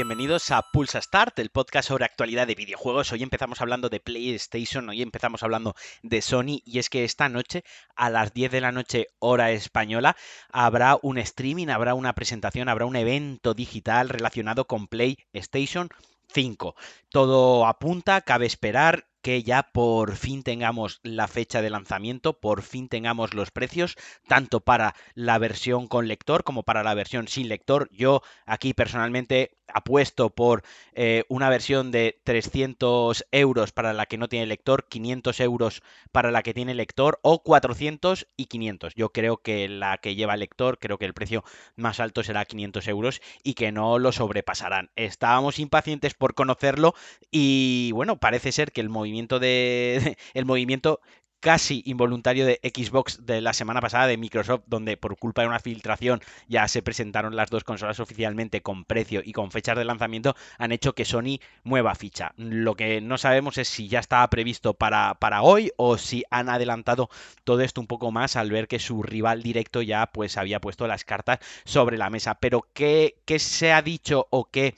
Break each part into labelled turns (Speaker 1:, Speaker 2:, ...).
Speaker 1: bienvenidos a Pulsa Start, el podcast sobre actualidad de videojuegos. Hoy empezamos hablando de PlayStation, hoy empezamos hablando de Sony y es que esta noche a las 10 de la noche hora española habrá un streaming, habrá una presentación, habrá un evento digital relacionado con PlayStation 5. Todo apunta, cabe esperar que ya por fin tengamos la fecha de lanzamiento, por fin tengamos los precios, tanto para la versión con lector como para la versión sin lector. Yo aquí personalmente apuesto por eh, una versión de 300 euros para la que no tiene lector, 500 euros para la que tiene lector o 400 y 500. Yo creo que la que lleva lector, creo que el precio más alto será 500 euros y que no lo sobrepasarán. Estábamos impacientes por conocerlo y bueno, parece ser que el movimiento el movimiento casi involuntario de Xbox de la semana pasada de Microsoft, donde por culpa de una filtración ya se presentaron las dos consolas oficialmente con precio y con fechas de lanzamiento, han hecho que Sony mueva ficha. Lo que no sabemos es si ya estaba previsto para, para hoy o si han adelantado todo esto un poco más al ver que su rival directo ya pues había puesto las cartas sobre la mesa. Pero ¿qué, qué se ha dicho o qué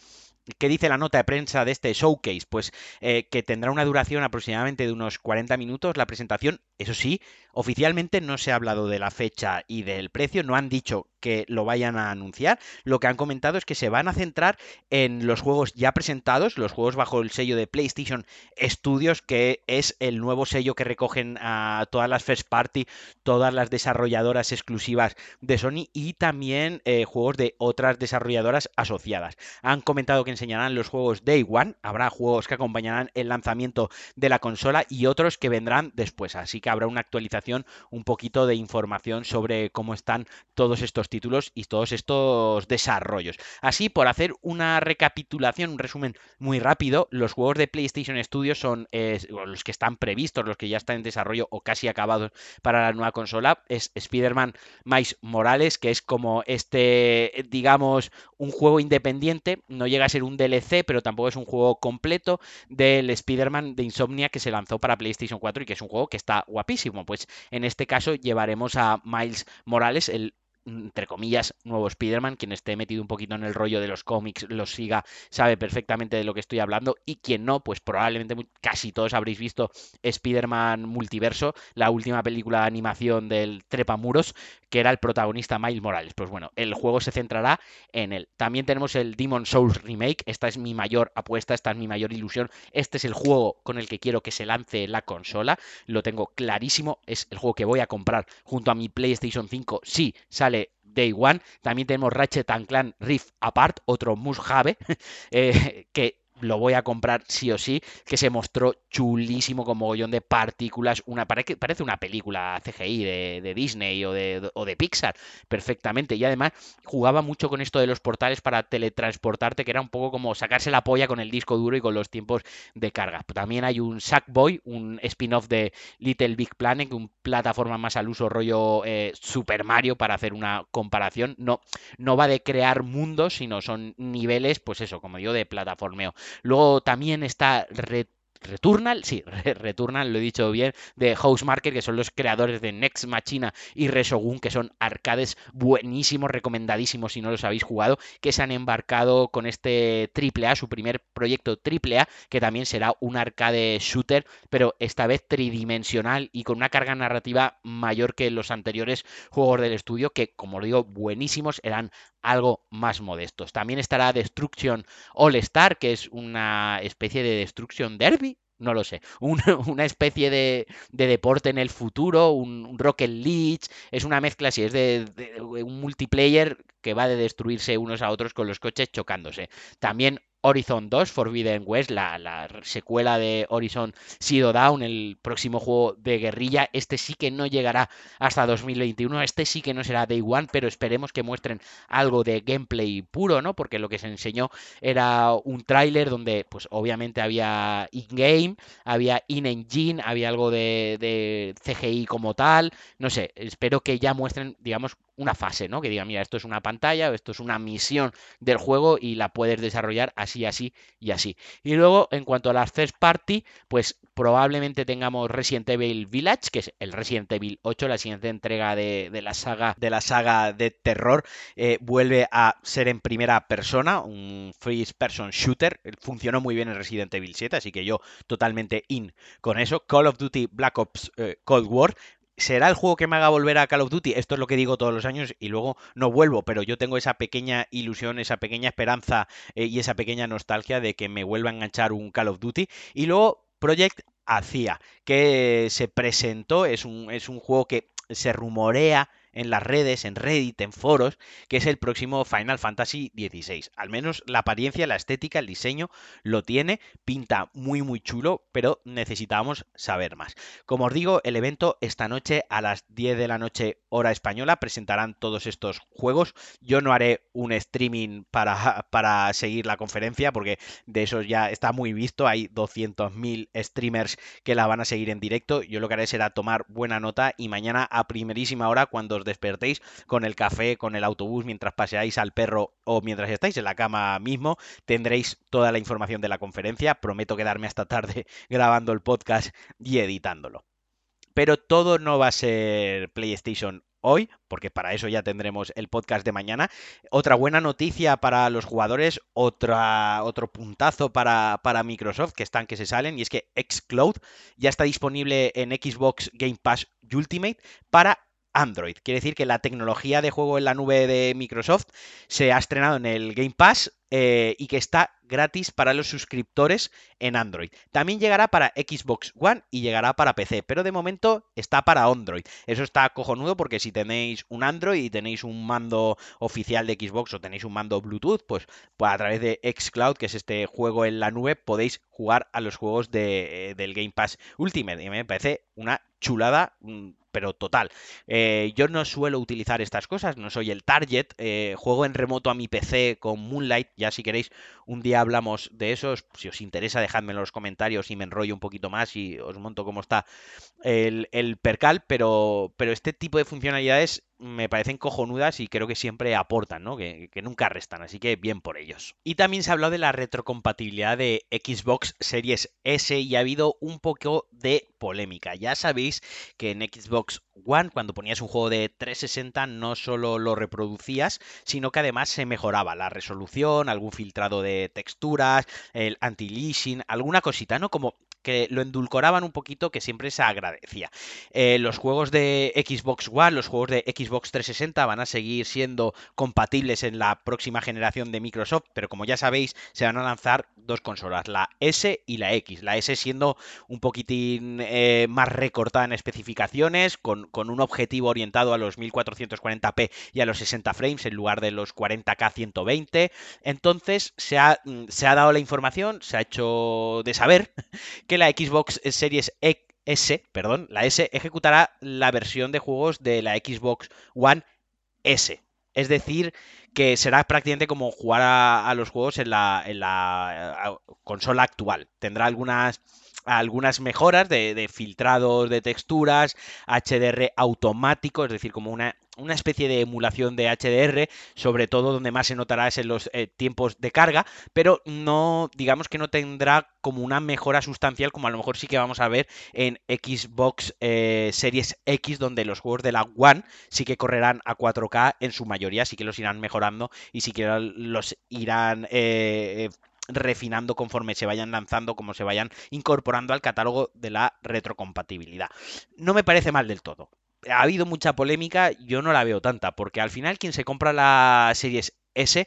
Speaker 1: ¿Qué dice la nota de prensa de este showcase? Pues eh, que tendrá una duración aproximadamente de unos 40 minutos la presentación. Eso sí, oficialmente no se ha hablado de la fecha y del precio, no han dicho que lo vayan a anunciar. Lo que han comentado es que se van a centrar en los juegos ya presentados, los juegos bajo el sello de PlayStation Studios, que es el nuevo sello que recogen a todas las first party, todas las desarrolladoras exclusivas de Sony y también eh, juegos de otras desarrolladoras asociadas. Han comentado que enseñarán los juegos Day One, habrá juegos que acompañarán el lanzamiento de la consola y otros que vendrán después, así que habrá una actualización, un poquito de información sobre cómo están todos estos títulos y todos estos desarrollos. Así, por hacer una recapitulación, un resumen muy rápido, los juegos de PlayStation Studios son eh, los que están previstos, los que ya están en desarrollo o casi acabados para la nueva consola, es Spider-Man Miles Morales, que es como este, digamos, un juego independiente, no llega a ser un DLC, pero tampoco es un juego completo del Spider-Man de Insomnia que se lanzó para PlayStation 4 y que es un juego que está guapísimo. Pues en este caso llevaremos a Miles Morales, el entre comillas, nuevo Spider-Man. Quien esté metido un poquito en el rollo de los cómics, los siga, sabe perfectamente de lo que estoy hablando. Y quien no, pues probablemente casi todos habréis visto Spider-Man Multiverso, la última película de animación del Trepamuros, que era el protagonista Miles Morales. Pues bueno, el juego se centrará en él. También tenemos el Demon Souls Remake. Esta es mi mayor apuesta, esta es mi mayor ilusión. Este es el juego con el que quiero que se lance la consola. Lo tengo clarísimo. Es el juego que voy a comprar junto a mi PlayStation 5 si sale Day One. También tenemos Ratchet Clank Rift Apart, otro must eh, que lo voy a comprar sí o sí, que se mostró chulísimo con mogollón de partículas, una, parece una película CGI de, Disney o de, o de, Pixar, perfectamente, y además jugaba mucho con esto de los portales para teletransportarte, que era un poco como sacarse la polla con el disco duro y con los tiempos de carga. También hay un Sackboy, un spin-off de Little Big Planet, un plataforma más al uso rollo eh, Super Mario para hacer una comparación, no, no va de crear mundos, sino son niveles, pues eso, como digo, de plataformeo. Luego también está Returnal, sí, Returnal, lo he dicho bien, de Housemarker, que son los creadores de Next Machina y Resogun, que son arcades buenísimos, recomendadísimos si no los habéis jugado, que se han embarcado con este AAA, su primer proyecto AAA, que también será un arcade shooter, pero esta vez tridimensional y con una carga narrativa mayor que los anteriores juegos del estudio, que como lo digo, buenísimos, eran algo más modestos. También estará Destruction All Star, que es una especie de Destruction Derby, no lo sé, una especie de, deporte en el futuro, un, Rocket League, es una mezcla, si es de, un multiplayer que va de destruirse unos a otros con los coches chocándose. También Horizon 2, Forbidden West, la, secuela de Horizon Zero Dawn, el próximo juego de guerrilla. Este sí que no llegará hasta 2021, este sí que no será Day One, pero esperemos que muestren algo de gameplay puro, ¿no? Porque lo que se enseñó era un tráiler donde, pues obviamente había in-game, había in-engine, había algo de CGI como tal. No sé, espero que ya muestren, digamos, una fase, ¿no? Que diga, mira, esto es una pantalla, o esto es una misión del juego y la puedes desarrollar así, así y así. Y luego, en cuanto a las first party, pues probablemente tengamos Resident Evil Village, que es el Resident Evil 8, la siguiente entrega de, la saga de la saga de terror, eh, vuelve a ser en primera persona, un first person shooter. Funcionó muy bien en Resident Evil 7, así que yo totalmente in con eso. Call of Duty Black Ops eh, Cold War ¿Será el juego que me haga volver a Call of Duty? Esto es lo que digo todos los años y luego no vuelvo, pero yo tengo esa pequeña ilusión, esa pequeña esperanza eh, y esa pequeña nostalgia de que me vuelva a enganchar un Call of Duty. Y luego Project Acia, que se presentó, es un, es un juego que se rumorea en las redes, en Reddit, en foros, que es el próximo Final Fantasy XVI. Al menos la apariencia, la estética, el diseño lo tiene, pinta muy muy chulo, pero necesitábamos saber más. Como os digo, el evento esta noche a las 10 de la noche hora española presentarán todos estos juegos. Yo no haré un streaming para, para seguir la conferencia porque de eso ya está muy visto, hay 200.000 streamers que la van a seguir en directo. Yo lo que haré será tomar buena nota y mañana a primerísima hora cuando despertéis con el café, con el autobús, mientras paseáis al perro o mientras estáis en la cama mismo, tendréis toda la información de la conferencia. Prometo quedarme hasta tarde grabando el podcast y editándolo. Pero todo no va a ser PlayStation hoy, porque para eso ya tendremos el podcast de mañana. Otra buena noticia para los jugadores, otro puntazo para, para, Microsoft, que están que se salen, y es que Xcloud ya está disponible en Xbox Game Pass Ultimate para Android. Quiere decir que la tecnología de juego en la nube de Microsoft se ha estrenado en el Game Pass eh, y que está gratis para los suscriptores en Android. También llegará para Xbox One y llegará para PC, pero de momento está para Android. Eso está cojonudo porque si tenéis un Android y tenéis un mando oficial de Xbox o tenéis un mando Bluetooth, pues, pues a través de Xcloud, que es este juego en la nube, podéis jugar a los juegos de, eh, del Game Pass Ultimate. Y me parece una chulada pero total. Eh, yo no suelo utilizar estas cosas, no soy el target. Eh, juego en remoto a mi PC con Moonlight. Ya si queréis, un día hablamos de eso. Si os interesa, dejadme en los comentarios y me enrollo un poquito más y os monto cómo está el, el percal. Pero, pero este tipo de funcionalidades me parecen cojonudas y creo que siempre aportan, ¿no? Que, nunca restan, así que bien por ellos. Y también se ha hablado de la retrocompatibilidad de Xbox Series S y ha habido un poco de polémica. Ya sabéis que en Xbox One, cuando ponías un juego de 360, no solo lo reproducías, sino que además se mejoraba la resolución, algún filtrado de texturas, el anti-leasing, alguna cosita, ¿no? Como que lo endulcoraban un poquito, que siempre se agradecía. Eh, los juegos de Xbox One, los juegos de Xbox 360 van a seguir siendo compatibles en la próxima generación de Microsoft, pero como ya sabéis, se van a lanzar dos consolas, la S y la X. La S siendo un poquitín eh, más recortada en especificaciones, con, un objetivo orientado a los 1440p y a los 60 frames en lugar de los 40k 120. Entonces se ha, mm, se ha dado la información, se ha hecho de saber que la Xbox Series e, S, perdón, la S ejecutará la versión de juegos de la Xbox One S. Es decir, que será prácticamente como jugar a, los juegos en la, en la consola actual. Tendrá algunas algunas mejoras de, filtrados de texturas, HDR automático, es decir, como una una especie de emulación de HDR, sobre todo donde más se notará es en los eh, tiempos de carga, pero no, digamos que no tendrá como una mejora sustancial como a lo mejor sí que vamos a ver en Xbox eh, Series X, donde los juegos de la One sí que correrán a 4K en su mayoría, sí que los irán mejorando y sí que los irán... Eh, refinando conforme se vayan lanzando, como se vayan incorporando al catálogo de la retrocompatibilidad. No me parece mal del todo. Ha habido mucha polémica, yo no la veo tanta, porque al final quien se compra la Series S,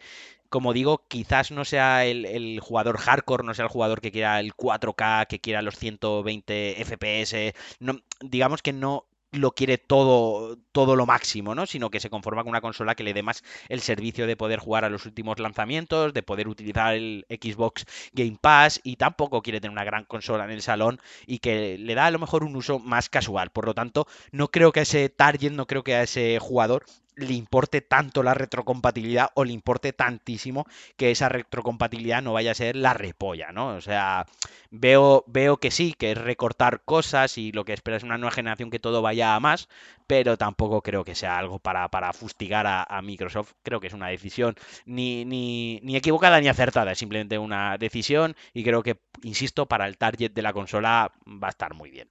Speaker 1: como digo, quizás no sea el, jugador hardcore, no sea el jugador que quiera el 4K, que quiera los 120 FPS, digamos que no lo quiere todo, todo lo máximo, ¿no? Sino que se conforma con una consola que le dé más el servicio de poder jugar a los últimos lanzamientos, de poder utilizar el Xbox Game Pass y tampoco quiere tener una gran consola en el salón y que le da a lo mejor un uso más casual. Por lo tanto, no creo que a ese target, no creo que a ese jugador le importe tanto la retrocompatibilidad o le importe tantísimo que esa retrocompatibilidad no vaya a ser la repolla, ¿no? O sea, veo, veo que sí, que es recortar cosas y lo que espera es una nueva generación que todo vaya a más, pero tampoco creo que sea algo para, para fustigar a, a, Microsoft. Creo que es una decisión ni, ni, ni equivocada ni acertada, es simplemente una decisión y creo que, insisto, para el target de la consola va a estar muy bien.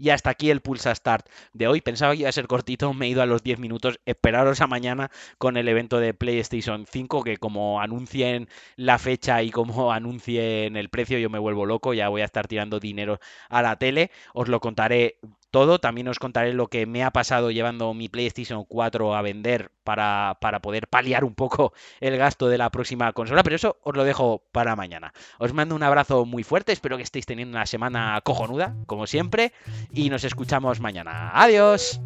Speaker 1: Y hasta aquí el Pulsa Start de hoy. Pensaba que iba a ser cortito, me he ido a los 10 minutos. Esperaros a mañana con el evento de PlayStation 5, que como anuncien la fecha y como anuncien el precio, yo me vuelvo loco. Ya voy a estar tirando dinero a la tele. Os lo contaré todo. También os contaré lo que me ha pasado llevando mi PlayStation 4 a vender para, para, poder paliar un poco el gasto de la próxima consola, pero eso os lo dejo para mañana. Os mando un abrazo muy fuerte, espero que estéis teniendo una semana cojonuda, como siempre, y nos escuchamos mañana. Adiós.